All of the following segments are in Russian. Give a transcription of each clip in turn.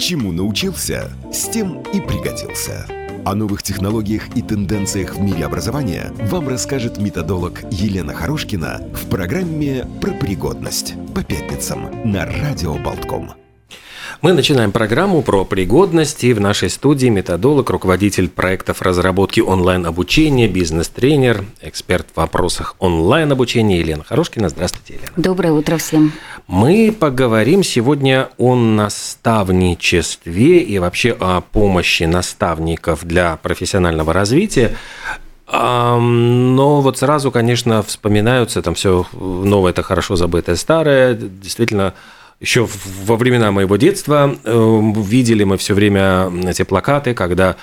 Чему научился, с тем и пригодился. О новых технологиях и тенденциях в мире образования вам расскажет методолог Елена Хорошкина в программе «Про пригодность» по пятницам на Радио Болтком. Мы начинаем программу про пригодность, и в нашей студии методолог, руководитель проектов разработки онлайн-обучения, бизнес-тренер, эксперт в вопросах онлайн-обучения Елена Хорошкина. Здравствуйте, Елена. Доброе утро всем. Мы поговорим сегодня о наставничестве и вообще о помощи наставников для профессионального развития. Но вот сразу, конечно, вспоминаются там все новое, это хорошо забытое старое. Действительно, еще во времена моего детства э, видели мы все время эти плакаты, когда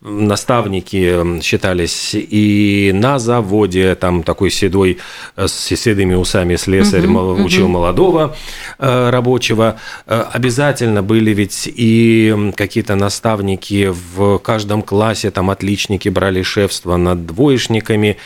наставники считались и на заводе, там такой седой, э, с седыми усами слесарь угу, учил угу. молодого э, рабочего. Обязательно были ведь и какие-то наставники в каждом классе, там отличники брали шефство над двоечниками,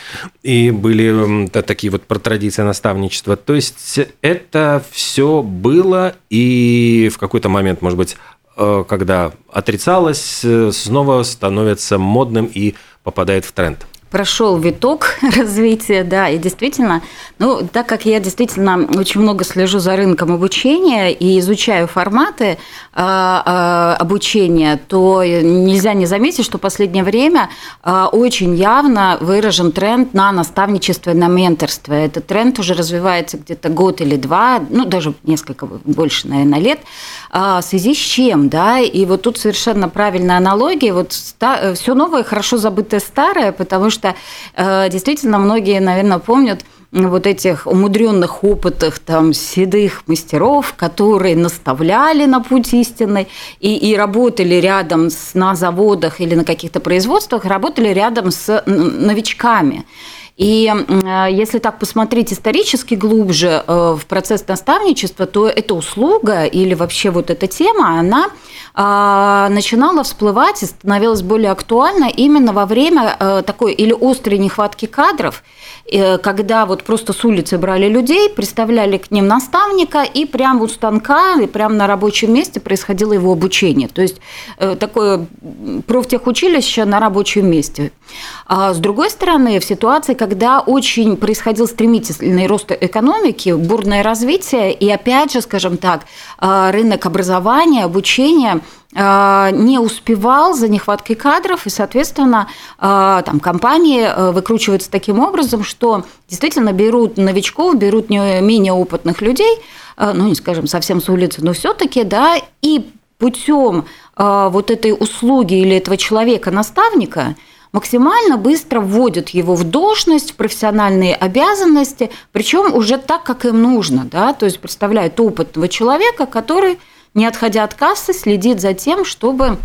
и были такие вот про традиции наставничества. То есть это все было было, и в какой-то момент, может быть, э, когда отрицалось, э, снова становится модным и попадает в тренд прошел виток развития, да, и действительно, ну, так как я действительно очень много слежу за рынком обучения и изучаю форматы э, э, обучения, то нельзя не заметить, что в последнее время э, очень явно выражен тренд на наставничество и на менторство. Этот тренд уже развивается где-то год или два, ну, даже несколько больше, наверное, лет. в связи с чем, да, и вот тут совершенно правильная аналогия, вот все новое хорошо забытое старое, потому что что э, действительно многие, наверное, помнят вот этих умудренных опытах там седых мастеров, которые наставляли на путь истинный и, и работали рядом с, на заводах или на каких-то производствах, работали рядом с новичками. И э, если так посмотреть исторически глубже э, в процесс наставничества, то эта услуга или вообще вот эта тема, она а, начинала всплывать и становилась более актуальна именно во время э, такой или острой нехватки кадров, когда вот просто с улицы брали людей, представляли к ним наставника, и прямо у станка, и прямо на рабочем месте происходило его обучение. То есть такое профтехучилище на рабочем месте. А с другой стороны, в ситуации, когда очень происходил стремительный рост экономики, бурное развитие, и опять же, скажем так, э, рынок образования, обучения э, не успевал за нехваткой кадров, и, соответственно, э, там компании выкручиваются таким образом, что действительно берут новичков, берут не менее опытных людей, ну, не скажем, совсем с улицы, но все-таки, да, и путем вот этой услуги или этого человека-наставника – максимально быстро вводят его в должность, в профессиональные обязанности, причем уже так, как им нужно, да, то есть представляют опытного человека, который, не отходя от кассы, следит за тем, чтобы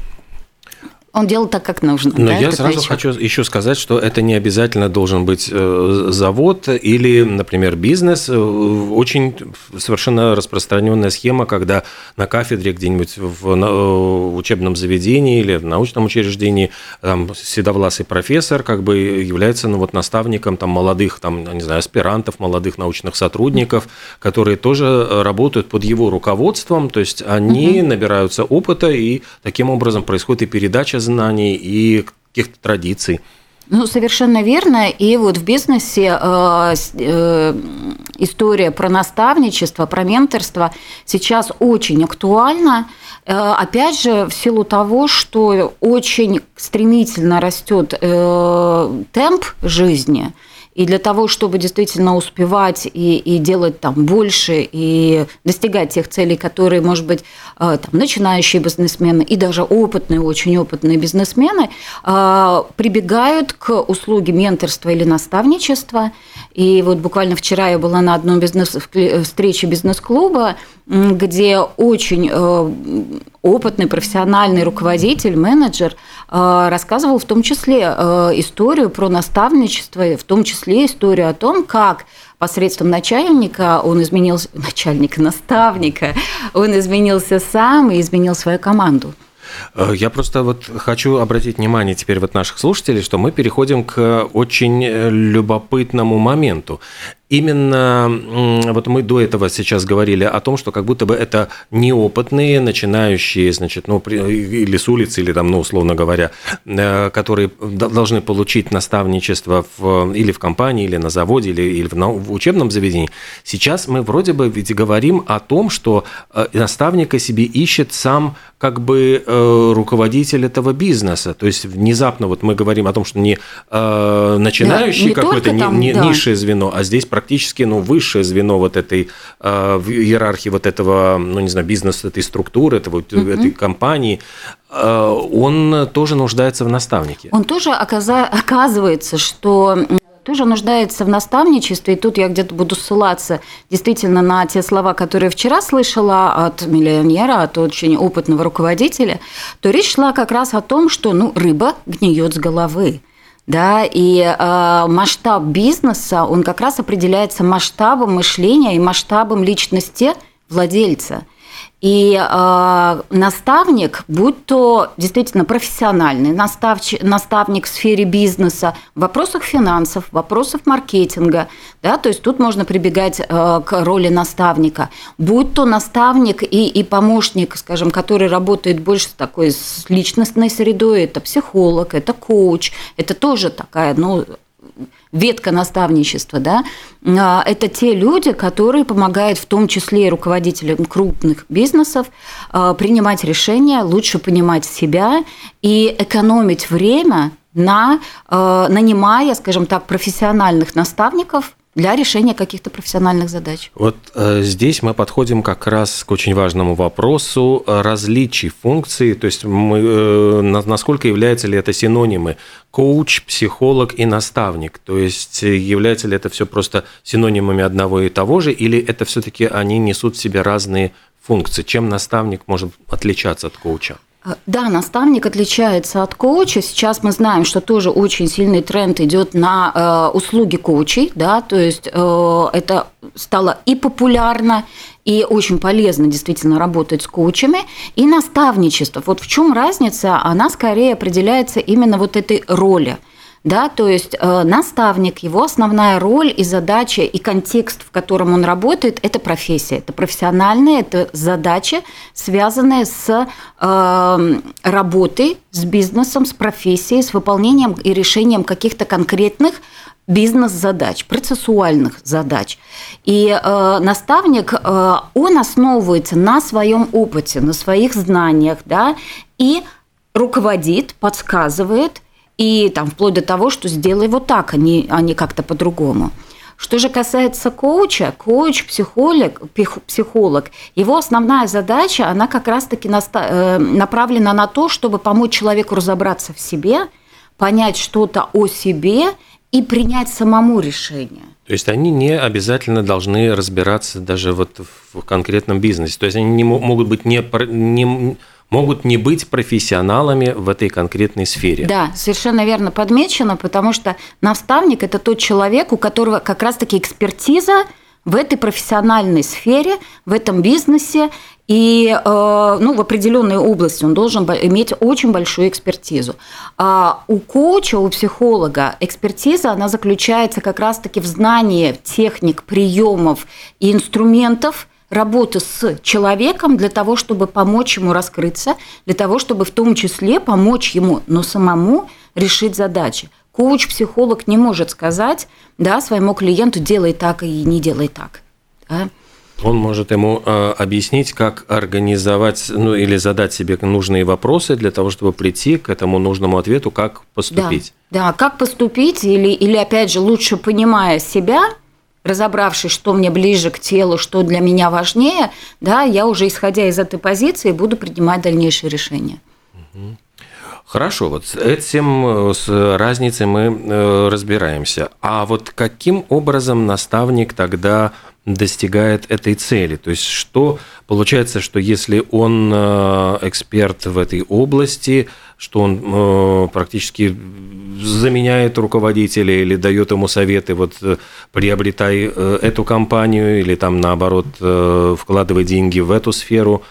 он делал так, как нужно. Но да, я сразу еще. хочу еще сказать, что это не обязательно должен быть э, завод или, например, бизнес. Э, очень совершенно распространенная схема, когда на кафедре где-нибудь в э, учебном заведении или в научном учреждении там, седовласый профессор как бы является ну, вот, наставником там, молодых там, не знаю, аспирантов, молодых научных сотрудников, которые тоже работают под его руководством, то есть они угу. набираются опыта, и таким образом происходит и передача знаний и каких-то традиций. Ну, совершенно верно. И вот в бизнесе э, э, история про наставничество, про менторство сейчас очень актуальна. Э, опять же, в силу того, что очень стремительно растет э, темп жизни – и для того, чтобы действительно успевать и, и делать там больше, и достигать тех целей, которые, может быть, э, там, начинающие бизнесмены и даже опытные, очень опытные бизнесмены э, прибегают к услуге менторства или наставничества. И вот буквально вчера я была на одной бизнес встрече бизнес-клуба, где очень э, опытный профессиональный руководитель, менеджер э, рассказывал в том числе э, историю про наставничество, в том числе историю о том, как посредством начальника он изменился, начальника, наставника, он изменился сам и изменил свою команду. Э, я просто вот хочу обратить внимание теперь вот наших слушателей, что мы переходим к очень э, любопытному моменту. Именно вот мы до этого сейчас говорили о том, что как будто бы это неопытные, начинающие, значит, ну, или с улицы, или там, ну, условно говоря, э, которые должны получить наставничество в, или в компании, или на заводе, или, или в, в учебном заведении. Сейчас мы вроде бы ведь говорим о том, что э, наставника себе ищет сам как бы э, руководитель этого бизнеса. То есть внезапно вот мы говорим о том, что не начинающий да, какое-то не, не, да. низшее звено, а здесь практически ну, высшее звено вот этой э, иерархии вот этого, ну не знаю, бизнеса, этой структуры, этого, угу. этой компании, э, он тоже нуждается в наставнике. Он тоже оказывается, что тоже нуждается в наставничестве, и тут я где-то буду ссылаться действительно на те слова, которые вчера слышала от миллионера, от очень опытного руководителя, то речь шла как раз о том, что ну, рыба гниет с головы да, и э, масштаб бизнеса, он как раз определяется масштабом мышления и масштабом личности владельца. И э, наставник, будь то действительно профессиональный наставч, наставник в сфере бизнеса, в вопросах финансов, в вопросах маркетинга, да, то есть тут можно прибегать э, к роли наставника, будь то наставник и, и помощник, скажем, который работает больше такой с личностной средой, это психолог, это коуч, это тоже такая, ну, ветка наставничества, да, а, это те люди, которые помогают в том числе и руководителям крупных бизнесов а, принимать решения, лучше понимать себя и экономить время на а, нанимая, скажем так, профессиональных наставников – для решения каких-то профессиональных задач. Вот э, здесь мы подходим как раз к очень важному вопросу различий функций, то есть мы, э, насколько являются ли это синонимы коуч, психолог и наставник, то есть является ли это все просто синонимами одного и того же, или это все-таки они несут в себе разные функции, чем наставник может отличаться от коуча? Э, да, наставник отличается от коуча. Сейчас мы знаем, что тоже очень сильный тренд идет на э, услуги коучей, да, то есть э, это стало и популярно, и очень полезно действительно работать с коучами, и наставничество. Вот в чем разница? Она скорее определяется именно вот этой роли – да, то есть э, наставник, его основная роль и задача, и контекст, в котором он работает, это профессия, это профессиональная, это задача, связанная с э, работой, с бизнесом, с профессией, с выполнением и решением каких-то конкретных бизнес-задач, процессуальных задач. И э, наставник, э, он основывается на своем опыте, на своих знаниях, да, и руководит, подсказывает и там вплоть до того, что сделай вот так, а не, а не как-то по-другому. Что же касается коуча, коуч, психолог, психолог, его основная задача, она как раз-таки э, направлена на то, чтобы помочь человеку разобраться в себе, понять что-то о себе и принять самому решение. То есть они не обязательно должны разбираться даже вот в конкретном бизнесе. То есть они не могут быть не, не могут не быть профессионалами в этой конкретной сфере. Да, совершенно верно подмечено, потому что наставник – это тот человек, у которого как раз-таки экспертиза в этой профессиональной сфере, в этом бизнесе, и э, ну, в определенной области он должен иметь очень большую экспертизу. А у коуча, у психолога экспертиза, она заключается как раз-таки в знании техник, приемов и инструментов – работа с человеком для того, чтобы помочь ему раскрыться, для того, чтобы в том числе помочь ему, но самому решить задачи. Коуч-психолог не может сказать да, своему клиенту «делай так и не делай так». Да? Он может ему э, объяснить, как организовать, ну или задать себе нужные вопросы для того, чтобы прийти к этому нужному ответу, как поступить. Да, да как поступить, или, или опять же, лучше понимая себя, разобравшись, что мне ближе к телу, что для меня важнее, да, я уже исходя из этой позиции буду принимать дальнейшие решения. Хорошо, вот с этим, с разницей мы э, разбираемся. А вот каким образом наставник тогда достигает этой цели? То есть что получается, что если он э, эксперт в этой области, что он э, практически заменяет руководителя или дает ему советы, вот э, приобретай э, эту компанию или там наоборот вкладывай деньги в эту сферу?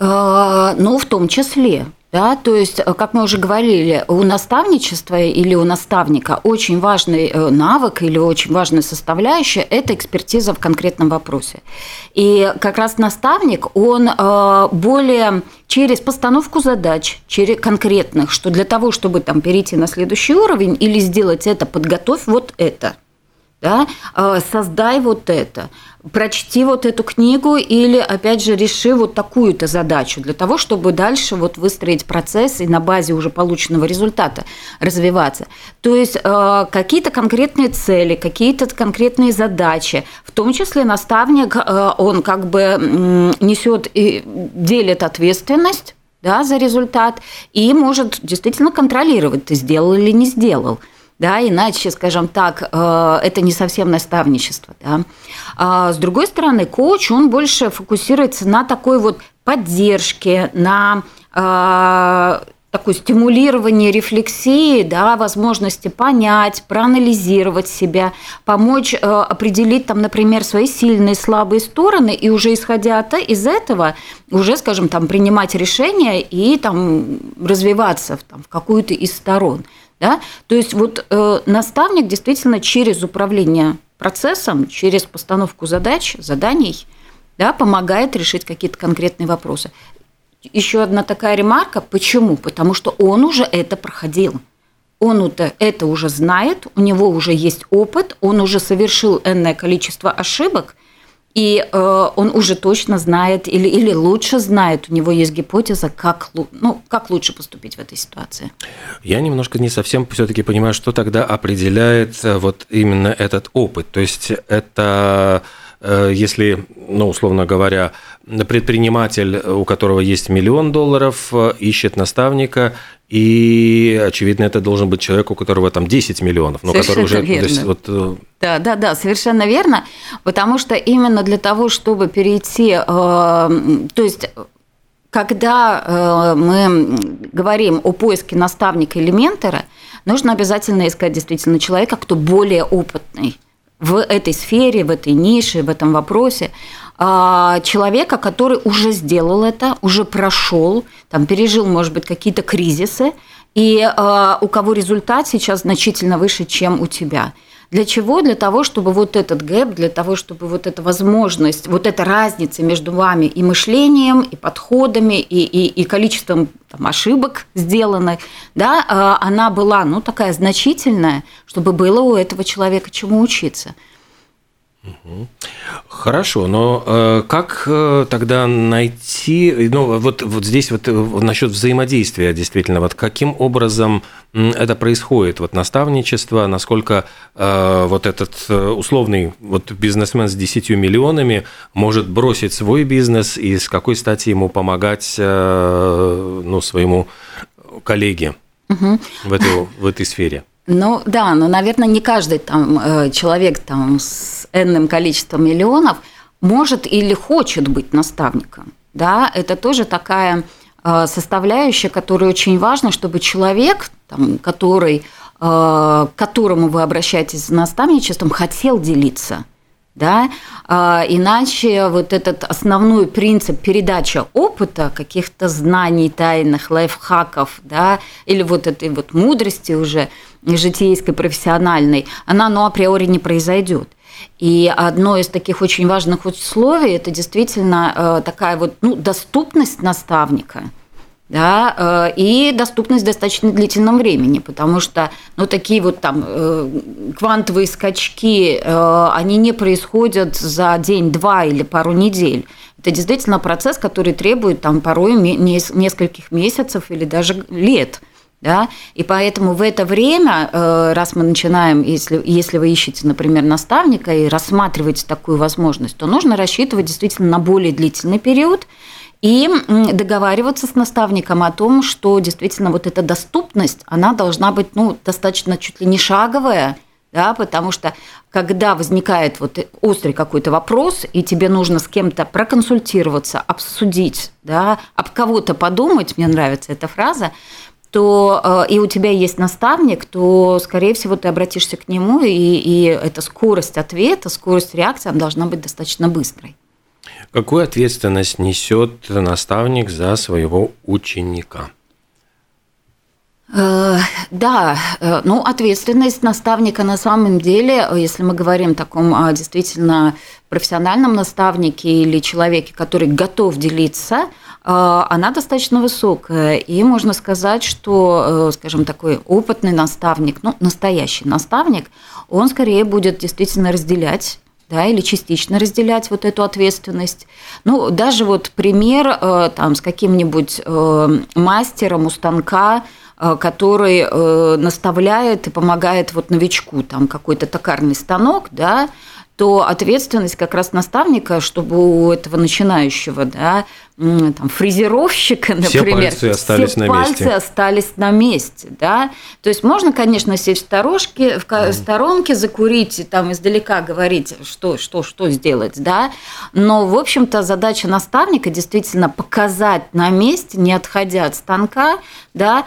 Ну, в том числе. Да, то есть, э, как мы уже говорили, у наставничества или у наставника очень важный э, навык или очень важная составляющая – это экспертиза в конкретном вопросе. И как раз наставник, он э, более через постановку задач, через конкретных, что для того, чтобы там перейти на следующий уровень или сделать это, подготовь вот это – да, создай вот это, прочти вот эту книгу или, опять же, реши вот такую-то задачу для того, чтобы дальше вот выстроить процесс и на базе уже полученного результата развиваться. То есть а, какие-то конкретные цели, какие-то конкретные задачи, в том числе наставник, а, он как бы несет и делит ответственность да, за результат и может действительно контролировать, ты сделал или не сделал да, иначе, скажем так, э, это не совсем наставничество, да. А с другой стороны, коуч, он больше фокусируется на такой вот поддержке, на э, такое стимулирование рефлексии, да, возможности понять, проанализировать себя, помочь э, определить, там, например, свои сильные, слабые стороны, и уже исходя от, из этого, уже, скажем, там, принимать решения и там, развиваться в, там, в какую-то из сторон. Да? То есть вот э, наставник действительно через управление процессом, через постановку задач, заданий, да, помогает решить какие-то конкретные вопросы. Еще одна такая ремарка. Почему? Потому что он уже это проходил. Он это, уже знает, у него уже есть опыт, он уже совершил энное количество ошибок – и э, он уже точно знает или, или лучше знает, у него есть гипотеза, как, ну, как лучше поступить в этой ситуации. Я немножко не совсем все-таки понимаю, что тогда определяет э, вот именно этот опыт. То есть это Э, если, ну, условно говоря, предприниматель, у которого есть миллион долларов, э, ищет наставника, и, очевидно, это должен быть человек, у которого там 10 миллионов, но совершенно который уже... Верно. вот... Э, да, да, да, совершенно верно, потому что именно для того, чтобы перейти, э, то есть когда э, мы говорим о поиске наставника или ментора, нужно обязательно искать действительно человека, кто более опытный в этой сфере, в этой нише, в этом вопросе а, человека, который уже сделал это, уже прошел, там, пережил, может быть, какие-то кризисы, и а, у кого результат сейчас значительно выше, чем у тебя – для чего? Для того, чтобы вот этот гэп, для того, чтобы вот эта возможность, вот эта разница между вами и мышлением, и подходами, и, и, и количеством там, ошибок сделанных, да, а, она была, ну, такая значительная, чтобы было у этого человека чему учиться. Хорошо, но э, как э, тогда найти, ну вот, вот здесь вот э, насчет взаимодействия действительно, вот каким образом это происходит, вот наставничество, насколько э, вот этот э, условный вот бизнесмен с 10 миллионами может бросить свой бизнес и с какой стати ему помогать э, ну, своему коллеге угу. в, эту, в этой сфере? Ну да, но, наверное, не каждый там э, человек там с энным количеством миллионов может или хочет быть наставником. Да, это тоже такая э, составляющая, которая очень важна, чтобы человек, там, который, э, к которому вы обращаетесь с наставничеством, хотел делиться – да, а, иначе вот этот основной принцип передачи опыта, каких-то знаний тайных, лайфхаков, да, или вот этой вот мудрости уже житейской, профессиональной, она, ну, априори не произойдет. И одно из таких очень важных условий – это действительно э, такая вот ну, доступность наставника – да, э, и доступность в достаточно длительном времени, потому что ну, такие вот там э, квантовые скачки, э, они не происходят за день-два или пару недель. Это действительно процесс, который требует там порой нескольких месяцев или даже лет. Да? И поэтому в это время, раз мы начинаем, если, если вы ищете, например, наставника и рассматриваете такую возможность, то нужно рассчитывать действительно на более длительный период, и договариваться с наставником о том, что действительно вот эта доступность, она должна быть ну, достаточно чуть ли не шаговая, да, потому что когда возникает вот острый какой-то вопрос, и тебе нужно с кем-то проконсультироваться, обсудить, да, об кого-то подумать, мне нравится эта фраза, то э, и у тебя есть наставник, то, скорее всего, ты обратишься к нему, и, и эта скорость ответа, скорость реакции, она должна быть достаточно быстрой. Какую ответственность несет наставник за своего ученика? Э, да, э, ну ответственность наставника на самом деле, если мы говорим о таком а, действительно профессиональном наставнике или человеке, который готов делиться, э, она достаточно высокая. И можно сказать, что, скажем, такой опытный наставник, ну, настоящий наставник, он скорее будет действительно разделять да, или частично разделять вот эту ответственность. Ну, даже вот пример там, с каким-нибудь мастером у станка, Э, который э, наставляет и помогает вот новичку, там какой-то токарный станок, да, то ответственность как раз наставника, чтобы у этого начинающего, да, там, фрезеровщика, например, все пальцы остались все на пальцы месте. остались на месте, да. То есть можно, конечно, сесть в сторонке, в сторонке, закурить и там издалека говорить, что, что, что сделать, да. Но, в общем-то, задача наставника действительно показать на месте, не отходя от станка, да,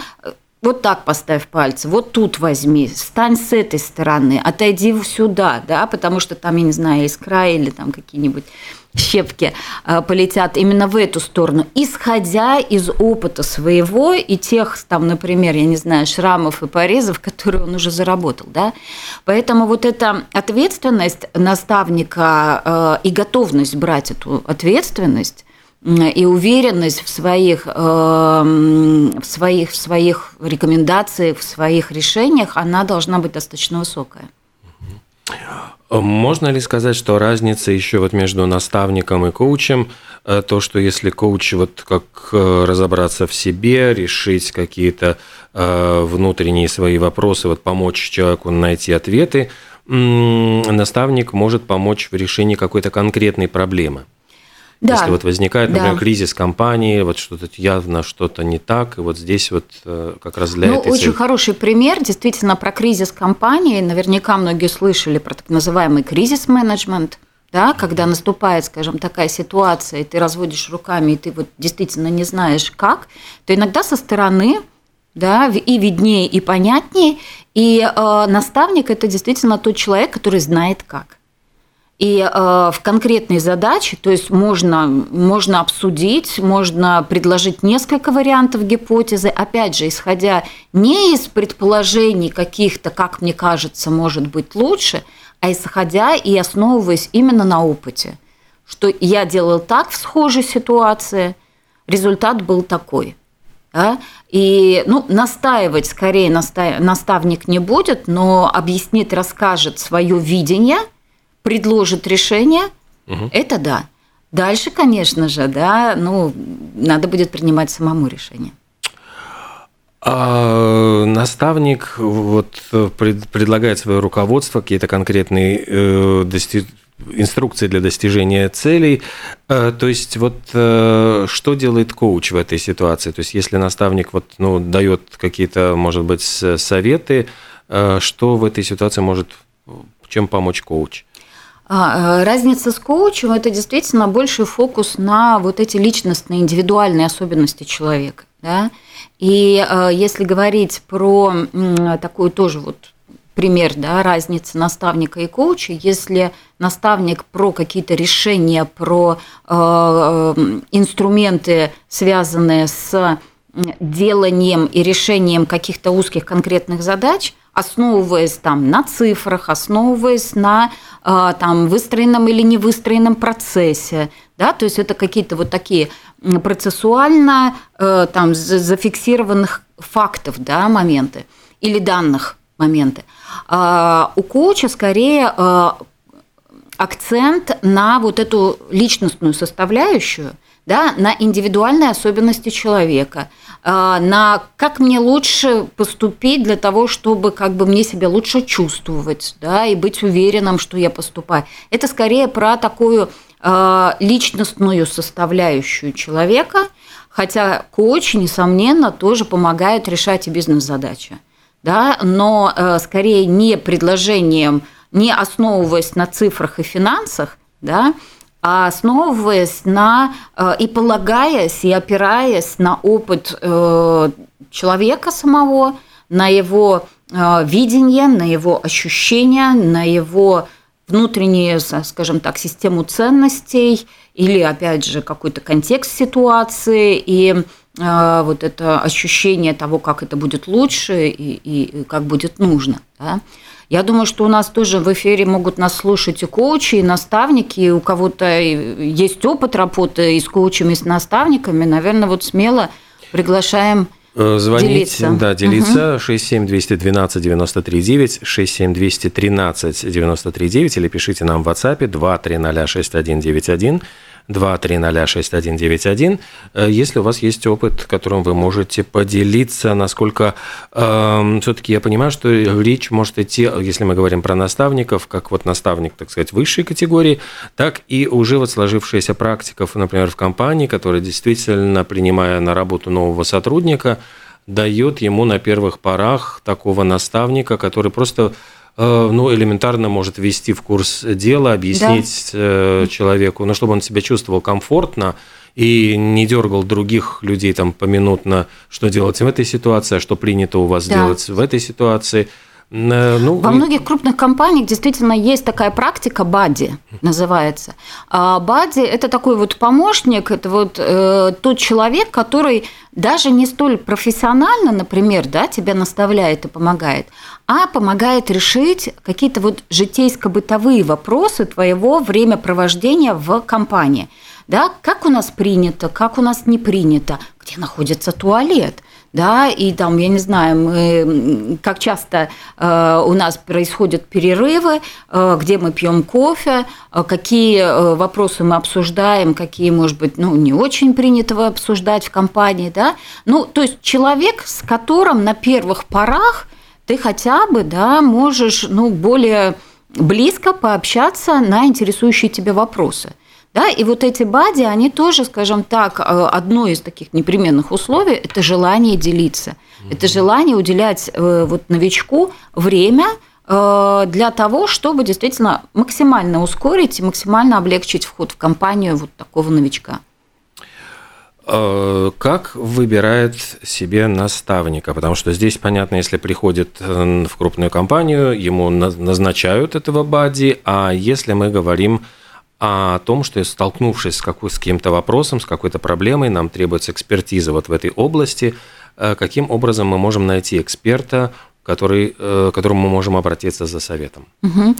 вот так поставь пальцы, вот тут возьми, стань с этой стороны, отойди сюда, да, потому что там, я не знаю, искра или там какие-нибудь щепки э, полетят именно в эту сторону, исходя из опыта своего и тех, там, например, я не знаю, шрамов и порезов, которые он уже заработал, да. Поэтому вот эта ответственность наставника э, и готовность брать эту ответственность и уверенность в своих, эм, в своих, в своих рекомендациях, в своих решениях, она должна быть достаточно высокая. Можно ли сказать, что разница еще вот между наставником и коучем, э, то, что если коуч вот как э, разобраться в себе, решить какие-то э, внутренние свои вопросы, вот помочь человеку найти ответы, наставник может помочь в решении какой-то конкретной проблемы? Да. Если вот возникает, например, да. кризис компании, вот что-то явно что-то не так, и вот здесь вот э, как раз для ну, этой очень цели... хороший пример, действительно, про кризис компании. Наверняка многие слышали про так называемый кризис-менеджмент да, когда наступает, скажем, такая ситуация, и ты разводишь руками, и ты вот действительно не знаешь как, то иногда со стороны да, и виднее, и понятнее, и э, наставник – это действительно тот человек, который знает как. И э, в конкретной задаче, то есть можно, можно обсудить, можно предложить несколько вариантов гипотезы, опять же, исходя не из предположений каких-то, как мне кажется, может быть лучше, а исходя и основываясь именно на опыте, что я делал так в схожей ситуации, результат был такой. Да? И ну, настаивать скорее наставник не будет, но объяснит, расскажет свое видение – предложит решение, угу. это да. Дальше, конечно же, да, ну, надо будет принимать самому решение. А наставник вот пред, предлагает свое руководство, какие-то конкретные э, дости... инструкции для достижения целей. Э, то есть вот э, что делает коуч в этой ситуации? То есть если наставник вот, ну, дает какие-то, может быть, советы, э, что в этой ситуации может, чем помочь коуч? А, э, разница с коучем – это действительно больший фокус на вот эти личностные, индивидуальные особенности человека. Да? И э, если говорить про такой тоже вот пример да, разницы наставника и коуча, если наставник про какие-то решения, про э, инструменты, связанные с деланием и решением каких-то узких конкретных задач, основываясь там на цифрах, основываясь на э, там выстроенном или не выстроенном процессе, да, то есть это какие-то вот такие процессуально э, там зафиксированных фактов, да, моменты или данных моменты. А у коуча скорее э, акцент на вот эту личностную составляющую, да, на индивидуальные особенности человека, а, на как мне лучше поступить для того, чтобы как бы мне себя лучше чувствовать, да, и быть уверенным, что я поступаю. Это скорее про такую а, личностную составляющую человека, хотя коуч, несомненно, тоже помогает решать и бизнес-задачи, да, но а, скорее не предложением, не основываясь на цифрах и финансах, да, а основываясь на э, и полагаясь и опираясь на опыт э, человека самого, на его э, видение, на его ощущения, на его внутреннюю, скажем так, систему ценностей или, опять же, какой-то контекст ситуации и а, вот это ощущение того, как это будет лучше и, и как будет нужно. Да? Я думаю, что у нас тоже в эфире могут нас слушать и коучи, и наставники, и у кого-то есть опыт работы и с коучами, и с наставниками. Наверное, вот смело приглашаем Э, звонить, делиться. да, делиться. Угу. 67212 93 9, 67213 93 9 или пишите нам в WhatsApp 230 6191 2306191. Э, если у вас есть опыт, которым вы можете поделиться, насколько э, эм, все-таки я понимаю, что речь может идти, если мы говорим про наставников, как вот наставник, так сказать, высшей категории, так и уже вот сложившаяся практика, например, в компании, которая действительно, принимая на работу нового сотрудника, дает ему на первых порах такого наставника, который просто ну, элементарно может ввести в курс дела, объяснить да. Э, человеку, ну, чтобы он себя чувствовал комфортно и не дергал других людей там поминутно, что делать в этой ситуации, а что принято у вас да. делать в этой ситуации – Э, ну, Во многих крупных компаниях действительно есть такая практика бади, называется. А бади – это такой вот помощник, это вот э, тот человек, который даже не столь профессионально, например, да, тебя наставляет и помогает, а помогает решить какие-то вот житейско-бытовые вопросы твоего времяпровождения в компании. Да, как у нас принято, как у нас не принято, где находится туалет – да, и там, я не знаю, мы, как часто э, у нас происходят перерывы, э, где мы пьем кофе, э, какие э, вопросы мы обсуждаем, какие, может быть, ну, не очень принято обсуждать в компании, да, ну, то есть человек, с которым на первых порах ты хотя бы, да, можешь, ну, более близко пообщаться на интересующие тебя вопросы. Да, и вот эти бади, они тоже, скажем так, э, одно из таких непременных условий – это желание делиться. Mm-hmm. Это желание уделять э, вот новичку время э, для того, чтобы действительно максимально ускорить и максимально облегчить вход в компанию вот такого новичка. Как выбирает себе наставника? Потому что здесь, понятно, если приходит в крупную компанию, ему назначают этого бади, а если мы говорим а о том, что столкнувшись с, какой, с каким-то вопросом, с какой-то проблемой, нам требуется экспертиза вот в этой области, э, каким образом мы можем найти эксперта, который, э, к которому мы можем обратиться за советом? Угу.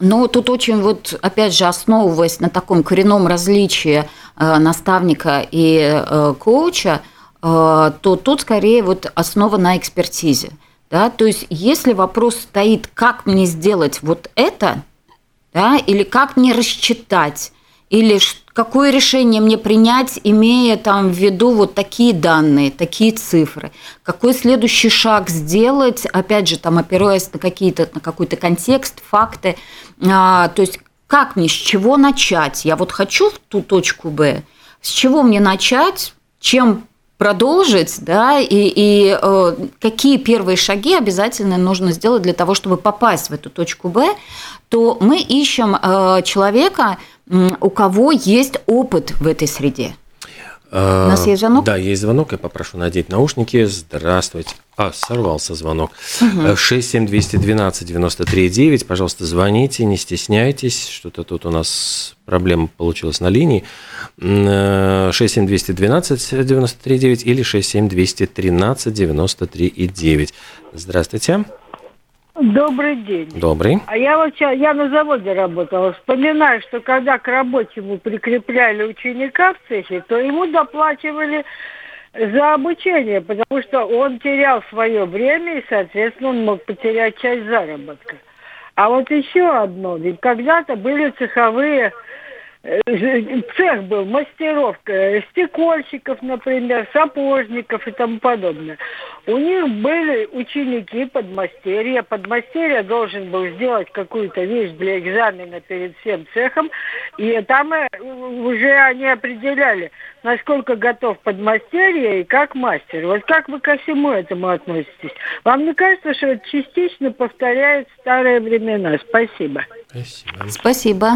Ну, тут очень вот, опять же, основываясь на таком коренном различии э, наставника и коуча, то тут скорее вот основа на экспертизе. Да? То есть, если вопрос стоит, как мне сделать вот это, да, или как мне рассчитать, или какое решение мне принять, имея там в виду вот такие данные, такие цифры, какой следующий шаг сделать, опять же, там опираясь на какие-то на какой-то контекст, факты, а, то есть как мне, с чего начать? Я вот хочу в ту точку Б, с чего мне начать, чем продолжить, да, и, и э, какие первые шаги обязательно нужно сделать для того, чтобы попасть в эту точку Б, то мы ищем э, человека, у кого есть опыт в этой среде. У нас есть звонок? Да, есть звонок. Я попрошу надеть наушники. Здравствуйте. А, сорвался звонок. Угу. 67212-93-9. Пожалуйста, звоните, не стесняйтесь. Что-то тут у нас проблема получилась на линии. 67212-93-9 или 67213-93-9. Здравствуйте. Добрый день. Добрый. А я вот сейчас, я на заводе работала. Вспоминаю, что когда к рабочему прикрепляли ученика в цехе, то ему доплачивали за обучение, потому что он терял свое время и, соответственно, он мог потерять часть заработка. А вот еще одно, ведь когда-то были цеховые цех был мастеров, э, стекольщиков, например, сапожников и тому подобное. У них были ученики подмастерья. Подмастерья должен был сделать какую-то вещь для экзамена перед всем цехом. И там э, уже они определяли, насколько готов подмастерье и как мастер. Вот как вы ко всему этому относитесь? Вам не кажется, что это частично повторяет старые времена? Спасибо. Спасибо. Спасибо.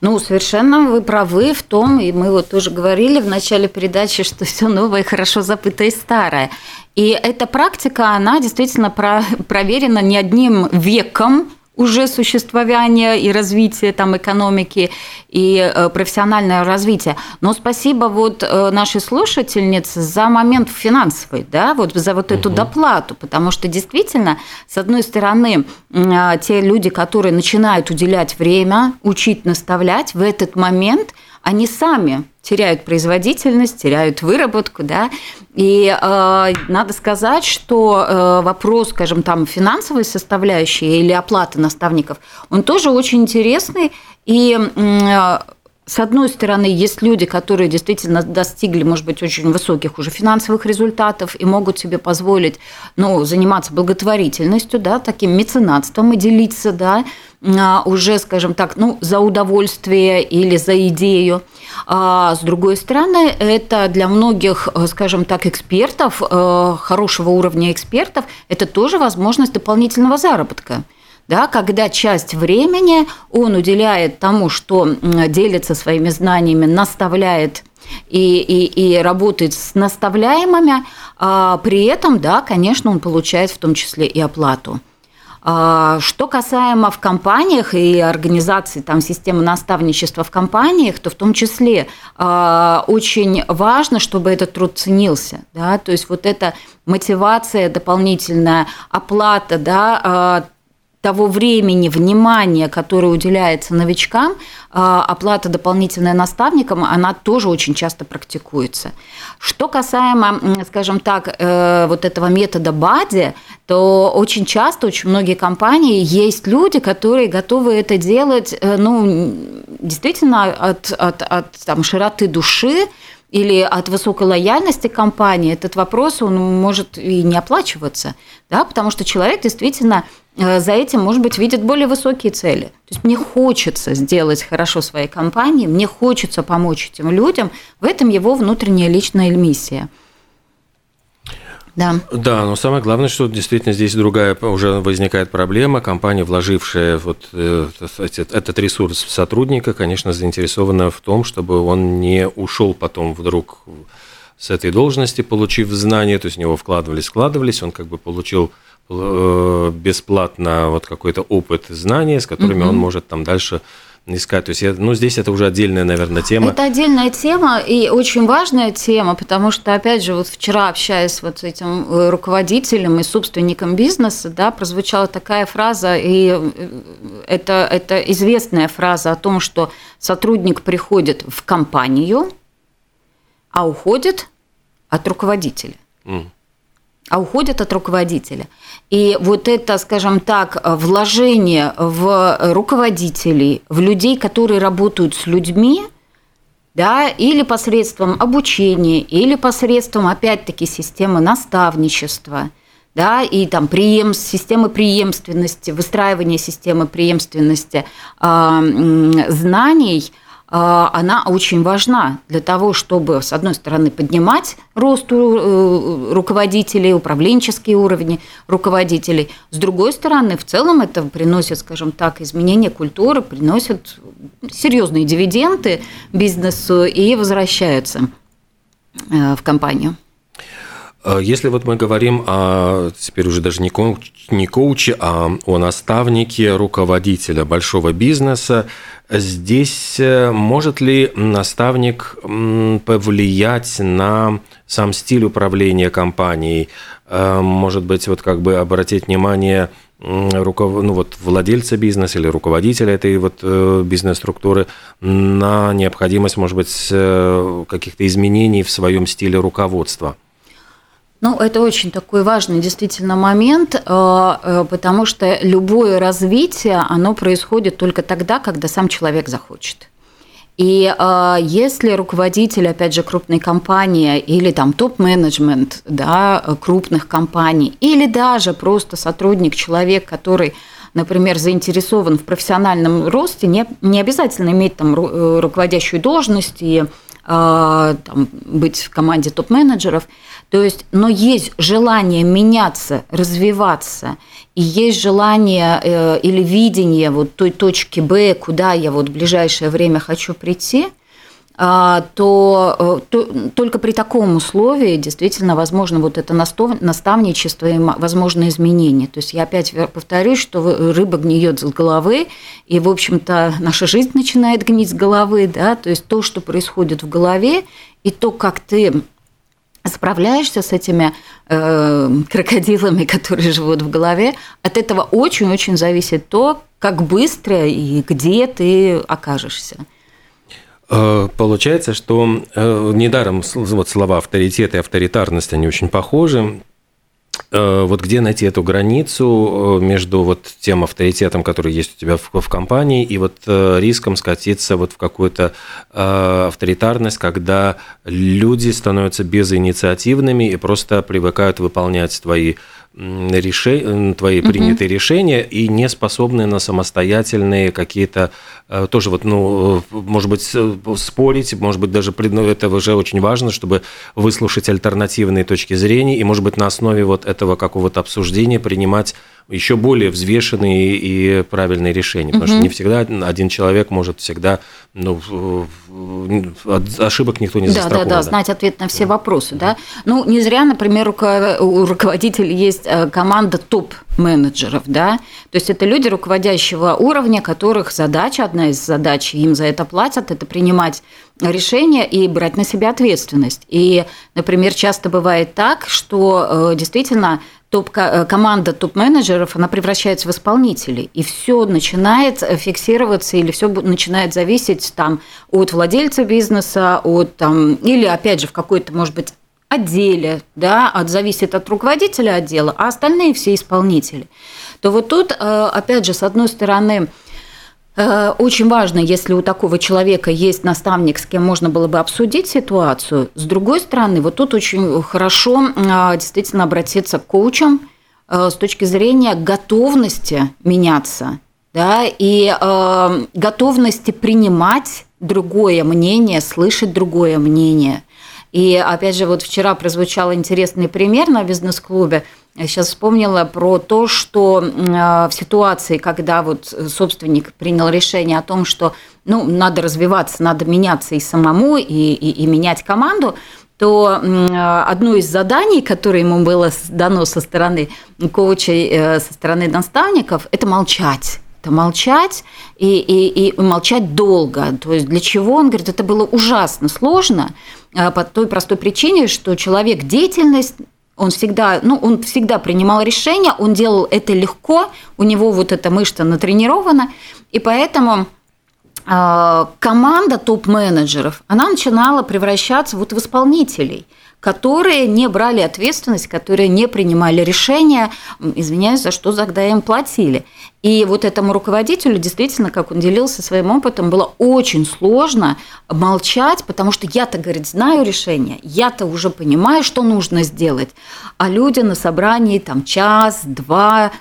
Ну, совершенно вы правы в том, и мы вот тоже говорили в начале передачи, что все новое хорошо забытое и старое. И эта практика, она действительно про, проверена не одним веком уже существования и развития там экономики и э, профессиональное развитие. Но спасибо вот э, нашей слушательнице за момент финансовый, да, вот за вот эту угу. доплату, потому что действительно, с одной стороны, э, те люди, которые начинают уделять время, учить, наставлять, в этот момент они сами теряют производительность, теряют выработку, да, и э, надо сказать, что э, вопрос, скажем, там финансовой составляющей или оплаты наставников, он тоже очень интересный, и э, с одной стороны, есть люди, которые действительно достигли, может быть, очень высоких уже финансовых результатов и могут себе позволить ну, заниматься благотворительностью, да, таким меценатством и делиться да, а, уже, скажем так, ну, за удовольствие или за идею. А с другой стороны, это для многих, скажем так, экспертов, э, хорошего уровня экспертов, это тоже возможность дополнительного заработка да, когда часть времени он уделяет тому, что делится своими знаниями, наставляет и, и, и работает с наставляемыми, а при этом, да, конечно, он получает в том числе и оплату. А что касаемо в компаниях и организации там, системы наставничества в компаниях, то в том числе а, очень важно, чтобы этот труд ценился. Да? То есть вот эта мотивация дополнительная, оплата да, а, того времени, внимания, которое уделяется новичкам, а, оплата дополнительная наставникам, она тоже очень часто практикуется. Что касаемо, скажем так, э, вот этого метода БАДИ, то очень часто, очень многие компании есть люди, которые готовы это делать, э, ну, действительно, от, от, от там, широты души, или от высокой лояльности компании, этот вопрос он может и не оплачиваться, да, потому что человек действительно за этим, может быть, видит более высокие цели. То есть мне хочется сделать хорошо своей компании, мне хочется помочь этим людям, в этом его внутренняя личная миссия. Да. да, но самое главное, что действительно здесь другая уже возникает проблема. Компания, вложившая вот э, этот ресурс в сотрудника, конечно, заинтересована в том, чтобы он не ушел потом вдруг с этой должности, получив знания, то есть в него вкладывались, вкладывались, он как бы получил Э, бесплатно вот какой-то опыт, знания, с которыми угу. он может там дальше искать. То есть, я, ну, здесь это уже отдельная, наверное, тема. Это отдельная тема и очень важная тема, потому что, опять же, вот вчера, общаясь вот с этим э, руководителем и собственником бизнеса, да, прозвучала такая фраза, и э, это, это известная фраза о том, что сотрудник приходит в компанию, а уходит от руководителя. Mm а уходят от руководителя. И вот это, скажем так, вложение в руководителей, в людей, которые работают с людьми, да, или посредством обучения, или посредством, опять-таки, системы наставничества, да, и там преем, системы преемственности, выстраивания системы преемственности э, знаний – она очень важна для того, чтобы, с одной стороны, поднимать рост э, руководителей, управленческие уровни руководителей, с другой стороны, в целом это приносит, скажем так, изменение культуры, приносит серьезные дивиденды бизнесу и возвращаются э, в компанию. А если вот мы говорим о, теперь уже даже не, коуч, не коуче, а о наставнике руководителя большого бизнеса, Здесь э, может ли наставник повлиять на сам стиль управления компанией? Э, может быть, вот как бы обратить внимание руков... ну, вот, владельца бизнеса или руководителя этой вот э, бизнес-структуры на необходимость, может быть, каких-то изменений в своем стиле руководства? Ну, это очень такой важный действительно момент, э, э, потому что любое развитие, оно происходит только тогда, когда сам человек захочет. И э, если руководитель, опять же, крупной компании или там топ-менеджмент да, крупных компаний, или даже просто сотрудник, человек, который, например, заинтересован в профессиональном росте, не, не обязательно иметь там руководящую должность и там, быть в команде топ-менеджеров, то есть, но есть желание меняться, развиваться, и есть желание э, или видение вот той точки Б, куда я вот в ближайшее время хочу прийти, а, то, э, то только при таком условии действительно возможно вот это наставничество и возможно изменения. То есть я опять повторюсь, что рыба гниет с головы, и, в общем-то, наша жизнь начинает гнить с головы, да, то есть то, что происходит в голове, и то, как ты справляешься с этими э, крокодилами, которые живут в голове, от этого очень-очень зависит то, как быстро и где ты окажешься. Э, получается, что э, недаром вот слова авторитет и авторитарность, они очень похожи. Э, вот где найти эту границу между вот тем авторитетом, который есть у тебя в, в компании, и вот риском скатиться вот в какую-то авторитарность, когда люди становятся безинициативными и просто привыкают выполнять твои решения, твои угу. принятые решения и не способны на самостоятельные какие-то э, тоже вот, ну, может быть, спорить, может быть, даже ну, это уже очень важно, чтобы выслушать альтернативные точки зрения и, может быть, на основе вот этого какого-то обсуждения принимать еще более взвешенные и правильные решения, потому угу. что не всегда один человек может всегда, ну, от ошибок никто не застрахован. Да, да, да, знать ответ на все да. вопросы, да. Ну, не зря, например, у руководителей есть э, команда топ-менеджеров, да, то есть это люди руководящего уровня, которых задача, одна из задач, им за это платят, это принимать решения и брать на себя ответственность. И, например, часто бывает так, что э, действительно топ э, команда топ-менеджеров, она превращается в исполнителей, и все начинает фиксироваться или все начинает зависеть там от владельца бизнеса, от там, или опять же в какой-то, может быть, отделе, да, от, зависит от руководителя отдела, а остальные все исполнители. То вот тут, э, опять же, с одной стороны, Э, очень важно, если у такого человека есть наставник, с кем можно было бы обсудить ситуацию. С другой стороны, вот тут очень хорошо а, действительно обратиться к коучам э, с точки зрения готовности меняться да, и э, готовности принимать другое мнение, слышать другое мнение. И опять же, вот вчера прозвучал интересный пример на бизнес-клубе – я сейчас вспомнила про то, что в ситуации, когда вот собственник принял решение о том, что ну, надо развиваться, надо меняться и самому, и, и, и менять команду, то одно из заданий, которое ему было дано со стороны коучей, э, со стороны наставников, это молчать это молчать и, и, и молчать долго. То есть для чего? Он говорит, это было ужасно сложно э, по той простой причине, что человек деятельность он всегда, ну, он всегда принимал решения, он делал это легко, у него вот эта мышца натренирована, и поэтому команда топ-менеджеров, она начинала превращаться вот в исполнителей – которые не брали ответственность, которые не принимали решения, извиняюсь, за что тогда им платили. И вот этому руководителю действительно, как он делился своим опытом, было очень сложно молчать, потому что я-то, говорит, знаю решение, я-то уже понимаю, что нужно сделать, а люди на собрании там час, два,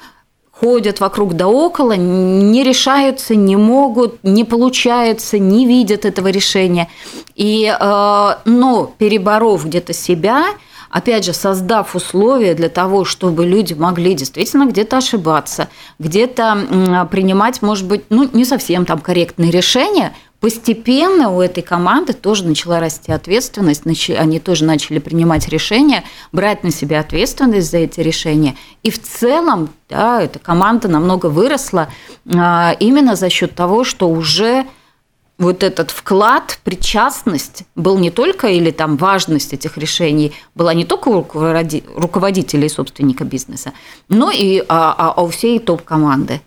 ходят вокруг да около, не решаются, не могут, не получается, не видят этого решения. И, э, но переборов где-то себя, опять же, создав условия для того, чтобы люди могли действительно где-то ошибаться, где-то принимать, может быть, ну, не совсем там корректные решения, Постепенно у этой команды тоже начала расти ответственность, они тоже начали принимать решения, брать на себя ответственность за эти решения. И в целом да, эта команда намного выросла а, именно за счет того, что уже вот этот вклад, причастность был не только, или там важность этих решений была не только у руководителя и собственника бизнеса, но и а, а, а у всей топ-команды.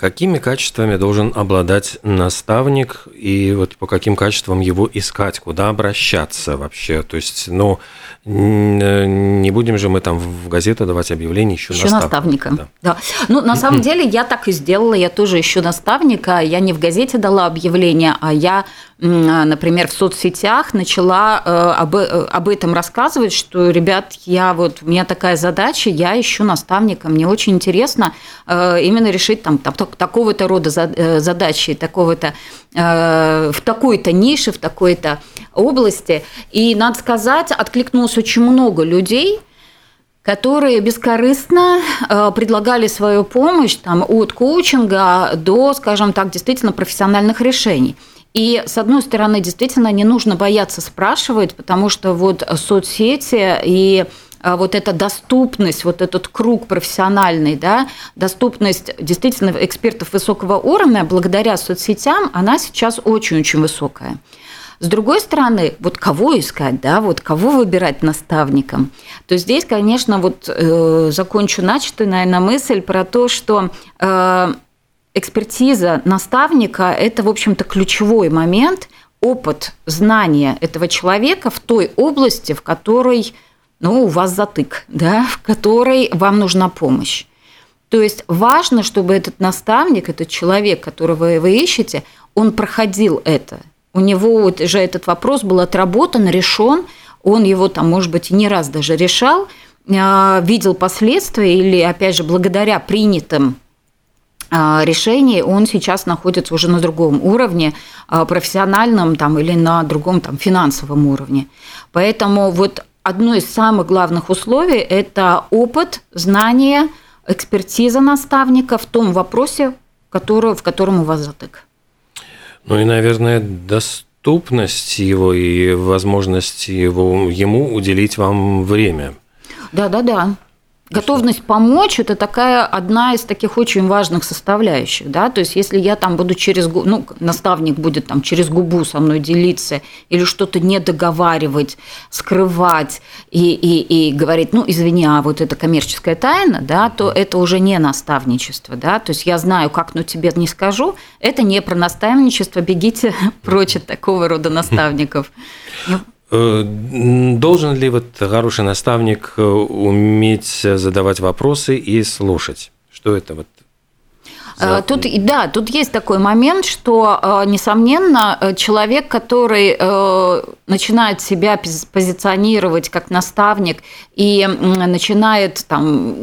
Какими качествами должен обладать наставник и вот по каким качествам его искать, куда обращаться вообще? То есть, ну, не будем же мы там в газету давать объявление еще, еще наставника. Да. да. Ну, на самом деле, я так и сделала. Я тоже ищу наставника. Я не в газете дала объявление, а я например, в соцсетях начала э, об, э, об этом рассказывать, что, ребят, я вот, у меня такая задача, я ищу наставника, мне очень интересно э, именно решить там, там такого-то рода задачи, такого-то, в такой-то нише, в такой-то области. И, надо сказать, откликнулось очень много людей, которые бескорыстно предлагали свою помощь там, от коучинга до, скажем так, действительно профессиональных решений. И, с одной стороны, действительно, не нужно бояться спрашивать, потому что вот соцсети и а, вот эта доступность, вот этот круг профессиональный, да, доступность действительно экспертов высокого уровня благодаря соцсетям, она сейчас очень-очень высокая. С другой стороны, вот кого искать, да, вот кого выбирать наставником, то здесь, конечно, вот э, закончу начатую, наверное, мысль про то, что э, экспертиза наставника – это, в общем-то, ключевой момент, опыт, знания этого человека в той области, в которой ну, у вас затык, да, в которой вам нужна помощь. То есть важно, чтобы этот наставник, этот человек, которого вы ищете, он проходил это – у него уже этот вопрос был отработан, решен, он его там, может быть, не раз даже решал, а, видел последствия или, опять же, благодаря принятым решений он сейчас находится уже на другом уровне, а, профессиональном там, или на другом там, финансовом уровне. Поэтому вот одно из самых главных условий – это опыт, знание, экспертиза наставника в том вопросе, который, в котором у вас затык. Ну и, наверное, доступность его и возможность его, ему уделить вам время. Да, да, да. Готовность помочь – это такая одна из таких очень важных составляющих, да, то есть если я там буду через, ну, наставник будет там через губу со мной делиться или что-то не договаривать, скрывать и, и, и говорить, ну, извини, а вот это коммерческая тайна, да, то это уже не наставничество, да, то есть я знаю, как, но тебе не скажу, это не про наставничество, бегите прочь от такого рода наставников. Э, должен ли вот хороший наставник э, уметь задавать вопросы и слушать? Что это вот Э, тут, да, тут есть такой момент, что, э, несомненно, э, человек, который начинает себя позиционировать как наставник и начинает там,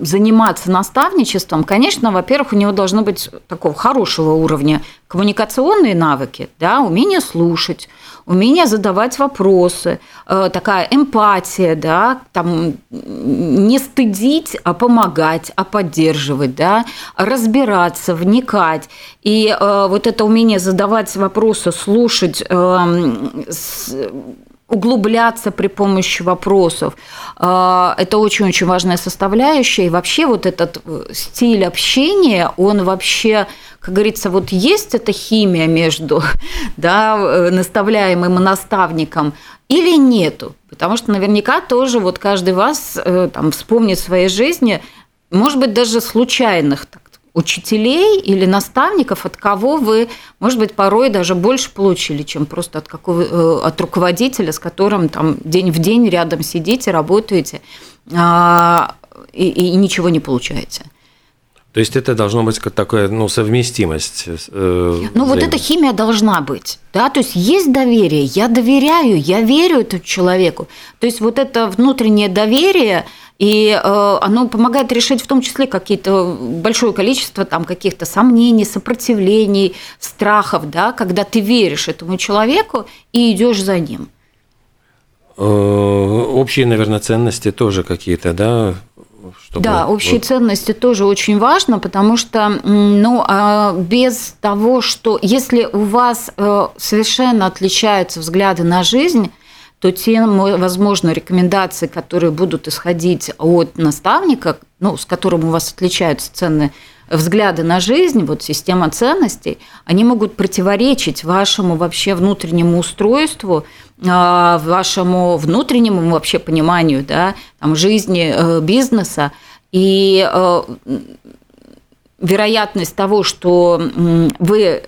заниматься наставничеством, конечно, во-первых, у него должны быть такого хорошего уровня коммуникационные навыки, да, умение слушать, умение задавать вопросы, такая эмпатия, да, там, не стыдить, а помогать, а поддерживать, да, разбирать разбираться, вникать. И э, вот это умение задавать вопросы, слушать, э, с, углубляться при помощи вопросов. Э, это очень-очень важная составляющая. И вообще вот этот э, стиль общения, он вообще, как говорится, вот есть эта химия между да, э, наставляемым и наставником или нету. Потому что наверняка тоже вот каждый вас там, вспомнит в своей жизни, может быть, даже случайных так, учителей или наставников, от кого вы, может быть, порой даже больше получили, чем просто от, какого, э, от руководителя, с которым там день в день рядом сидите, работаете а, и, и ничего не получаете. То есть это должно быть как такая ну, совместимость. Э, ну вот эта химия должна быть. Да? То есть есть доверие, я доверяю, я верю этому человеку. То есть вот это внутреннее доверие, и э, оно помогает решить в том числе какие-то большое количество там каких-то сомнений, сопротивлений, страхов, да, когда ты веришь этому человеку и идешь за ним. Э, общие, наверное, ценности тоже какие-то, да, чтобы... Да, общие вот... ценности тоже очень важно, потому что ну, а без того, что если у вас э, совершенно отличаются взгляды на жизнь, то те, возможно, рекомендации, которые будут исходить от наставника, ну, с которым у вас отличаются ценные взгляды на жизнь, вот система ценностей, они могут противоречить вашему вообще внутреннему устройству, а, вашему внутреннему вообще пониманию да, там, жизни, э, бизнеса. И э, вероятность того, что вы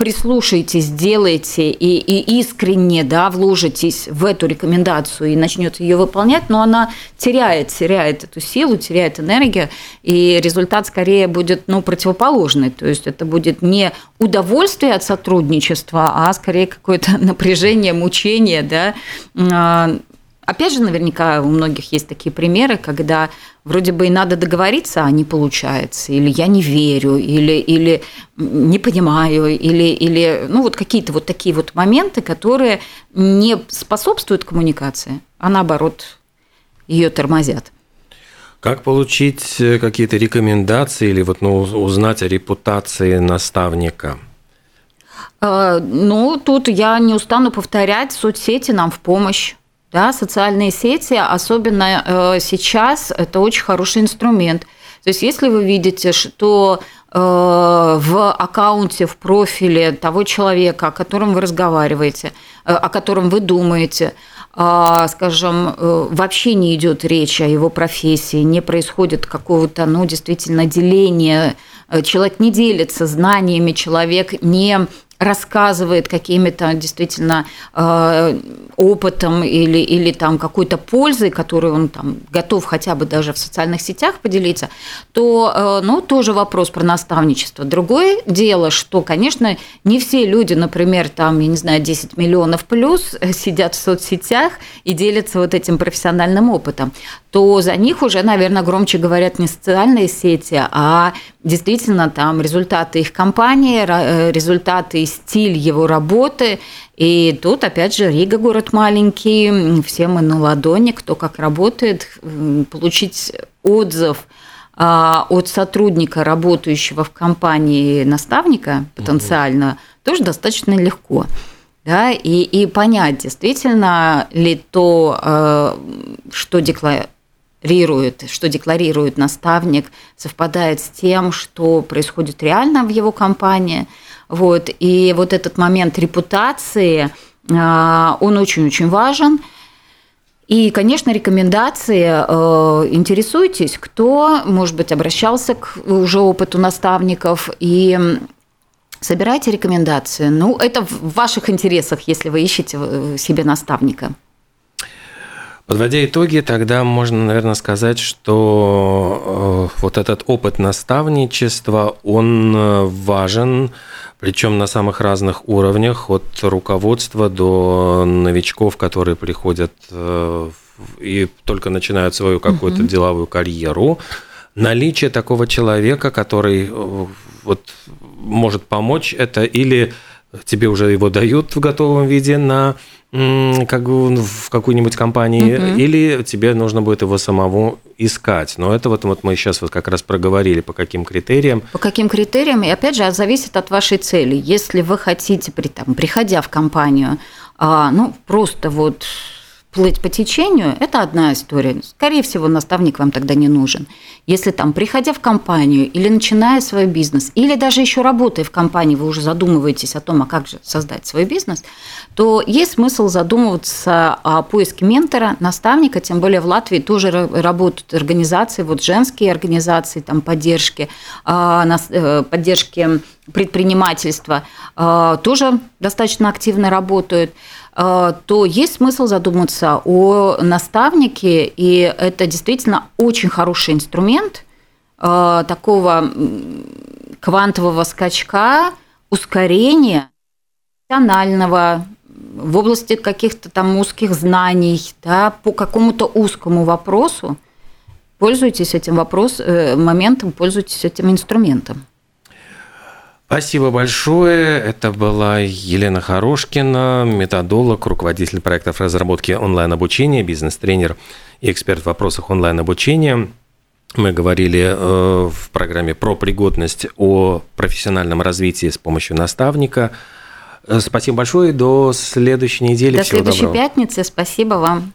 прислушаетесь, делаете и, и искренне да, вложитесь в эту рекомендацию и начнете ее выполнять, но она теряет, теряет эту силу, теряет энергию, и результат скорее будет ну, противоположный. То есть это будет не удовольствие от сотрудничества, а скорее какое-то напряжение, мучение, да, а, Опять же, наверняка у многих есть такие примеры, когда вроде бы и надо договориться, а не получается, или я не верю, или, или не понимаю, или, или ну вот какие-то вот такие вот моменты, которые не способствуют коммуникации, а наоборот ее тормозят. Как получить э, какие-то рекомендации или вот ну, узнать о репутации наставника? Ну, тут я не устану повторять, соцсети нам в помощь. Да, социальные сети, особенно сейчас, это очень хороший инструмент. То есть, если вы видите, что в аккаунте, в профиле того человека, о котором вы разговариваете, о котором вы думаете, скажем, э, вообще не идет речь о его профессии, не происходит какого-то, ну, действительно, деления, э, человек не делится знаниями, человек не рассказывает какими-то действительно э, опытом или, или там какой-то пользой, которую он там готов хотя бы даже в социальных сетях поделиться, то э, ну, тоже вопрос про наставничество. Другое дело, что, конечно, не все люди, например, там, я не знаю, 10 миллионов плюс сидят в соцсетях и делятся вот этим профессиональным опытом, то за них уже, наверное, громче говорят не социальные сети, а действительно там результаты их компании, э, результаты стиль его работы. И тут, опять же, Рига город маленький, все мы на ладони, кто как работает, получить отзыв а, от сотрудника, работающего в компании наставника потенциально, угу. тоже достаточно легко. Да, и, и понять, действительно ли то, э, что декларирует, что декларирует наставник, совпадает с тем, что происходит реально в его компании – вот, и вот этот момент репутации, а, он очень-очень важен. И, конечно, рекомендации. Э, интересуйтесь, кто, может быть, обращался к уже опыту наставников и собирайте рекомендации. Ну, это в ваших интересах, если вы ищете э, себе наставника. Подводя итоги, тогда можно, наверное, сказать, что э, вот этот опыт наставничества, он э, важен, причем на самых разных уровнях, от руководства до новичков, которые приходят э, и только начинают свою какую-то угу. деловую карьеру. Наличие такого человека, который вот может помочь, это или тебе уже его дают в готовом виде на как в какой-нибудь компании, угу. или тебе нужно будет его самому искать. Но это вот, вот мы сейчас вот как раз проговорили, по каким критериям. По каким критериям, и опять же, зависит от вашей цели. Если вы хотите, при, там, приходя в компанию, а, ну, просто вот плыть по течению, это одна история. Скорее всего, наставник вам тогда не нужен. Если там, приходя в компанию или начиная свой бизнес, или даже еще работая в компании, вы уже задумываетесь о том, а как же создать свой бизнес, то есть смысл задумываться о поиске ментора, наставника, тем более в Латвии тоже работают организации, вот женские организации, там поддержки, а, э, поддержки предпринимательства а, тоже достаточно активно работают. Э, то есть смысл задуматься о наставнике, и это действительно очень хороший инструмент э, такого квантового скачка, ускорения профессионального в области каких-то там узких знаний, да, по какому-то узкому вопросу, пользуйтесь этим вопрос, э, моментом, пользуйтесь этим инструментом. Спасибо большое. Это была Елена Хорошкина, методолог, руководитель проектов разработки онлайн-обучения, бизнес-тренер и эксперт в вопросах онлайн-обучения. Мы говорили э, в программе про пригодность о профессиональном развитии с помощью наставника. Э, спасибо большое. До следующей недели. До Всего следующей доброго. пятницы. Спасибо вам.